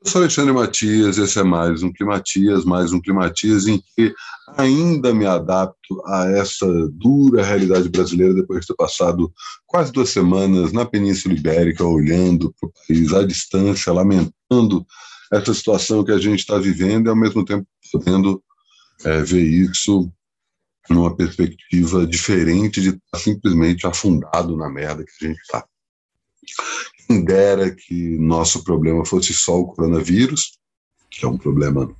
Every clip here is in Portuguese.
Eu sou Alexandre Matias, esse é mais um Climatias, mais um Climatias em que ainda me adapto a essa dura realidade brasileira depois de ter passado quase duas semanas na Península Ibérica, olhando para o país à distância, lamentando essa situação que a gente está vivendo e, ao mesmo tempo, podendo é, ver isso numa perspectiva diferente de estar simplesmente afundado na merda que a gente está. Quem dera que nosso problema fosse só o coronavírus, que é um problema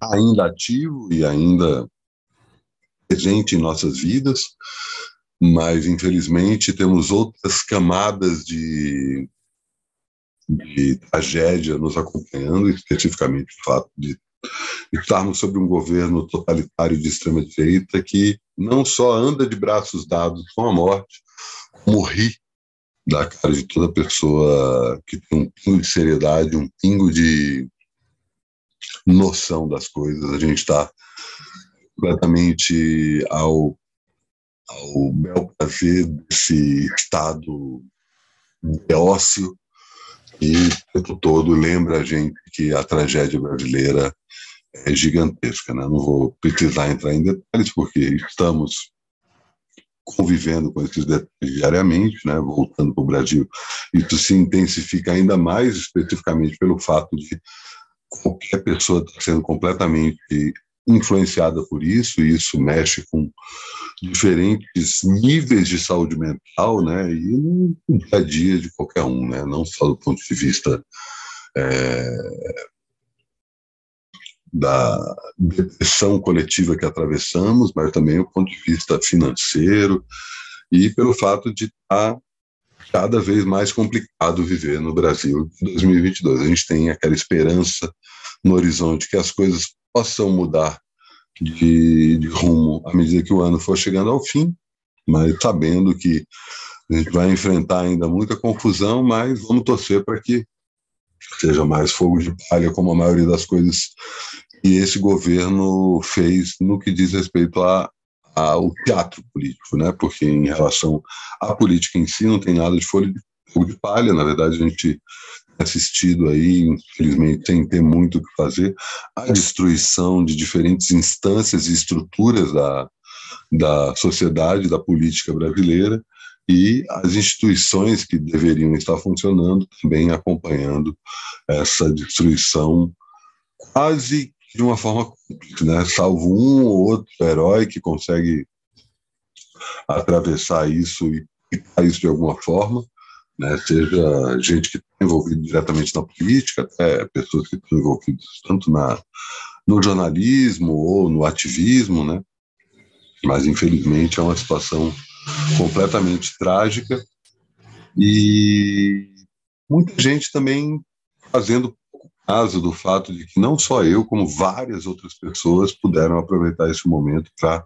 ainda ativo e ainda presente em nossas vidas, mas infelizmente temos outras camadas de, de tragédia nos acompanhando, especificamente o fato de estarmos sob um governo totalitário de extrema-direita que não só anda de braços dados com a morte, como ri da cara de toda pessoa que tem um pingo de seriedade, um pingo de noção das coisas. A gente está completamente ao, ao bel prazer desse estado de ócio e o tempo todo lembra a gente que a tragédia brasileira é gigantesca. Né? Não vou precisar entrar em detalhes, porque estamos convivendo com esses detalhes diariamente, né? voltando para o Brasil. Isso se intensifica ainda mais, especificamente pelo fato de qualquer pessoa estar sendo completamente influenciada por isso, e isso mexe com diferentes níveis de saúde mental, né, e no dia a dia de qualquer um, né, não só do ponto de vista é, da depressão coletiva que atravessamos, mas também o ponto de vista financeiro e pelo fato de estar cada vez mais complicado viver no Brasil em 2022. A gente tem aquela esperança no horizonte que as coisas possam mudar de, de rumo à medida que o ano for chegando ao fim, mas sabendo que a gente vai enfrentar ainda muita confusão, mas vamos torcer para que seja mais fogo de palha, como a maioria das coisas que esse governo fez no que diz respeito a, ao teatro político, né? Porque em relação à política em si não tem nada de fogo de, de palha. Na verdade, a gente assistido aí, infelizmente, sem ter muito o que fazer, a destruição de diferentes instâncias e estruturas da, da sociedade, da política brasileira, e as instituições que deveriam estar funcionando também acompanhando essa destruição quase de uma forma né? salvo um ou outro herói que consegue atravessar isso e picar isso de alguma forma, né? seja gente que está envolvida diretamente na política, até pessoas que estão envolvidas tanto na, no jornalismo ou no ativismo, né? mas infelizmente é uma situação completamente trágica e muita gente também fazendo caso do fato de que não só eu, como várias outras pessoas puderam aproveitar esse momento para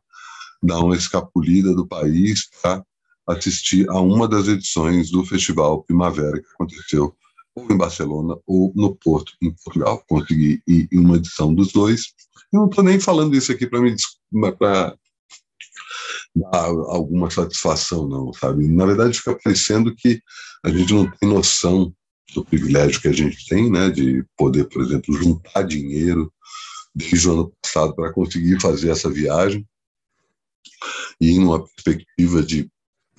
dar uma escapulida do país para assistir a uma das edições do Festival Primavera que aconteceu ou em Barcelona ou no Porto, em Portugal. Consegui ir em uma edição dos dois. Eu não estou nem falando isso aqui para me para dar alguma satisfação, não, sabe? Na verdade, fica parecendo que a gente não tem noção do privilégio que a gente tem, né, de poder, por exemplo, juntar dinheiro desde o ano passado para conseguir fazer essa viagem e numa perspectiva de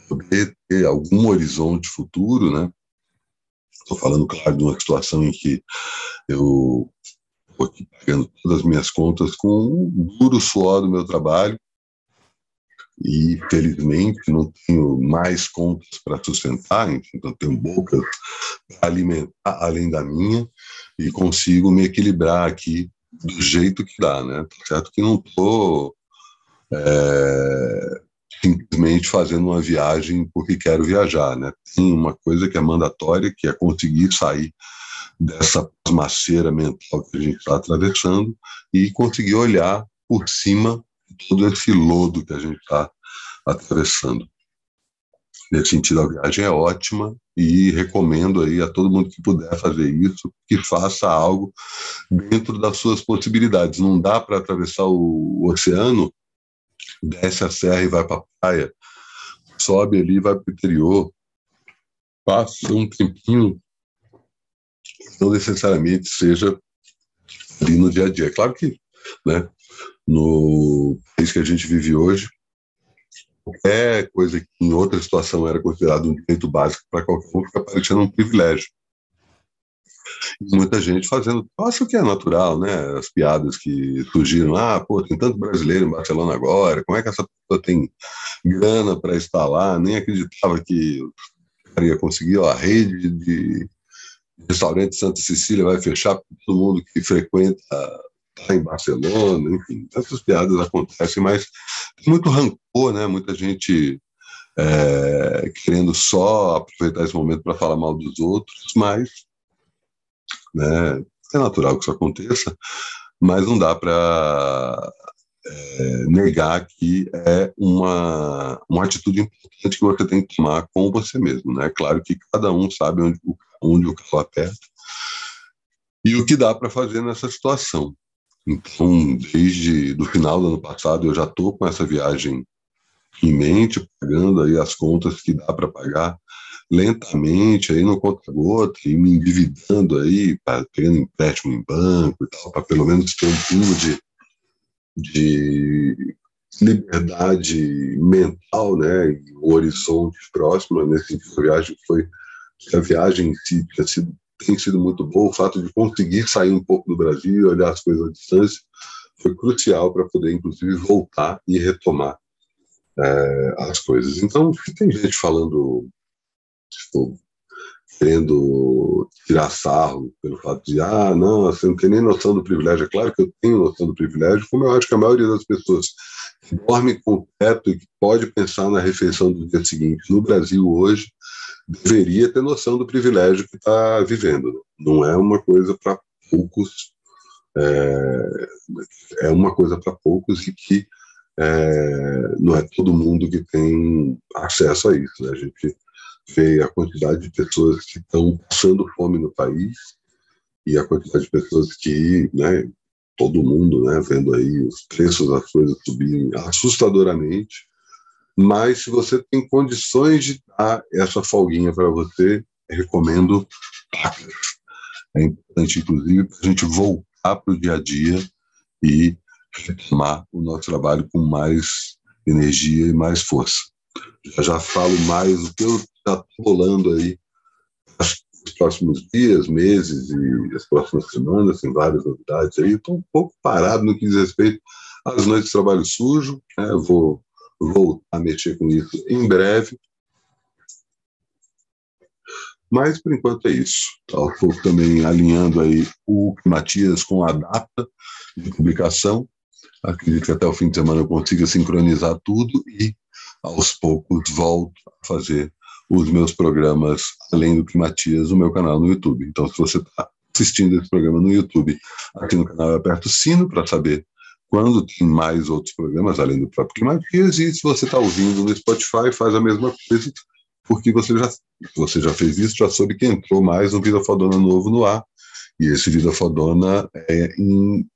poder ter algum horizonte futuro, né? Estou falando, claro, de uma situação em que eu estou pagando todas as minhas contas com um duro suor do meu trabalho, e felizmente não tenho mais contas para sustentar, então tenho bocas para alimentar além da minha e consigo me equilibrar aqui do jeito que dá, né? Tá certo que não estou é, simplesmente fazendo uma viagem porque quero viajar, né? Tem uma coisa que é mandatória, que é conseguir sair dessa maceira mental que a gente está atravessando e conseguir olhar por cima todo esse lodo que a gente está atravessando. Nesse sentido, a viagem é ótima e recomendo aí a todo mundo que puder fazer isso, que faça algo dentro das suas possibilidades. Não dá para atravessar o oceano, desce a serra e vai para a praia, sobe ali, vai para o interior, passa um tempinho não necessariamente seja ali no dia a dia. Claro que, né, no país que a gente vive hoje, qualquer coisa que em outra situação era considerado um direito básico para qualquer um fica parecendo um privilégio. E muita gente fazendo, acho que é natural, né? As piadas que surgiram, ah, pô, tem tanto brasileiro em Barcelona agora, como é que essa pessoa tem grana para estar lá? Nem acreditava que ia conseguir, ó, a rede de restaurante Santa Cecília vai fechar para todo mundo que frequenta tá em Barcelona, enfim, essas piadas acontecem, mas muito rancor, né? Muita gente é, querendo só aproveitar esse momento para falar mal dos outros, mas né, é natural que isso aconteça, mas não dá para é, negar que é uma, uma atitude importante que você tem que tomar com você mesmo. Né? Claro que cada um sabe onde, onde o carro aperta e o que dá para fazer nessa situação. Então, desde do final do ano passado, eu já estou com essa viagem em mente, pagando aí as contas que dá para pagar lentamente aí no conta-gota e me endividando aí, pegando empréstimo em banco e tal, para pelo menos ter um pouco de de liberdade mental, né, um horizonte próximo, nesse sentido, a viagem foi, a viagem em si sido, tem sido muito boa, o fato de conseguir sair um pouco do Brasil e olhar as coisas à distância foi crucial para poder, inclusive, voltar e retomar é, as coisas. Então, tem gente falando, tipo, querendo tirar sarro pelo fato de, ah, não, você não tem nem noção do privilégio. É claro que eu tenho noção do privilégio, como eu acho que a maioria das pessoas que dorme com o teto e que pode pensar na refeição do dia seguinte no Brasil hoje, deveria ter noção do privilégio que está vivendo. Não é uma coisa para poucos, é, é, uma coisa para poucos e que é, não é todo mundo que tem acesso a isso. Né? A gente vê a quantidade de pessoas que estão passando fome no país e a quantidade de pessoas que, né, todo mundo, né, vendo aí os preços das coisas subirem assustadoramente, mas se você tem condições de dar essa folguinha para você, recomendo. É importante, inclusive, para a gente voltar para o dia a dia e retomar o nosso trabalho com mais energia e mais força. Já já falo mais o que eu está rolando aí nos próximos dias, meses e as próximas semanas, tem várias novidades aí. Estou um pouco parado no que diz respeito às noites de trabalho sujo, né? vou voltar a mexer com isso em breve. Mas, por enquanto, é isso. Estou tá, também alinhando aí o Matias com a data de publicação. Acredito que até o fim de semana eu consiga sincronizar tudo e, aos poucos, volto a fazer os meus programas, além do Climatias, no meu canal no YouTube. Então, se você está assistindo esse programa no YouTube, aqui no canal aperta o sino para saber quando tem mais outros programas, além do próprio Climatias, e se você está ouvindo no Spotify, faz a mesma coisa, porque você já, você já fez isso, já soube que entrou mais um Vida Fodona novo no ar, e esse Vida Fodona é em...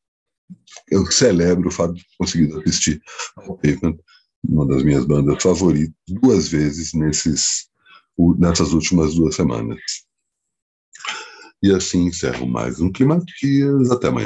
Eu celebro o fato de ter conseguido assistir ao Pavement, uma das minhas bandas favoritas, duas vezes nesses nessas últimas duas semanas. E assim encerro mais um Climatias. Até amanhã.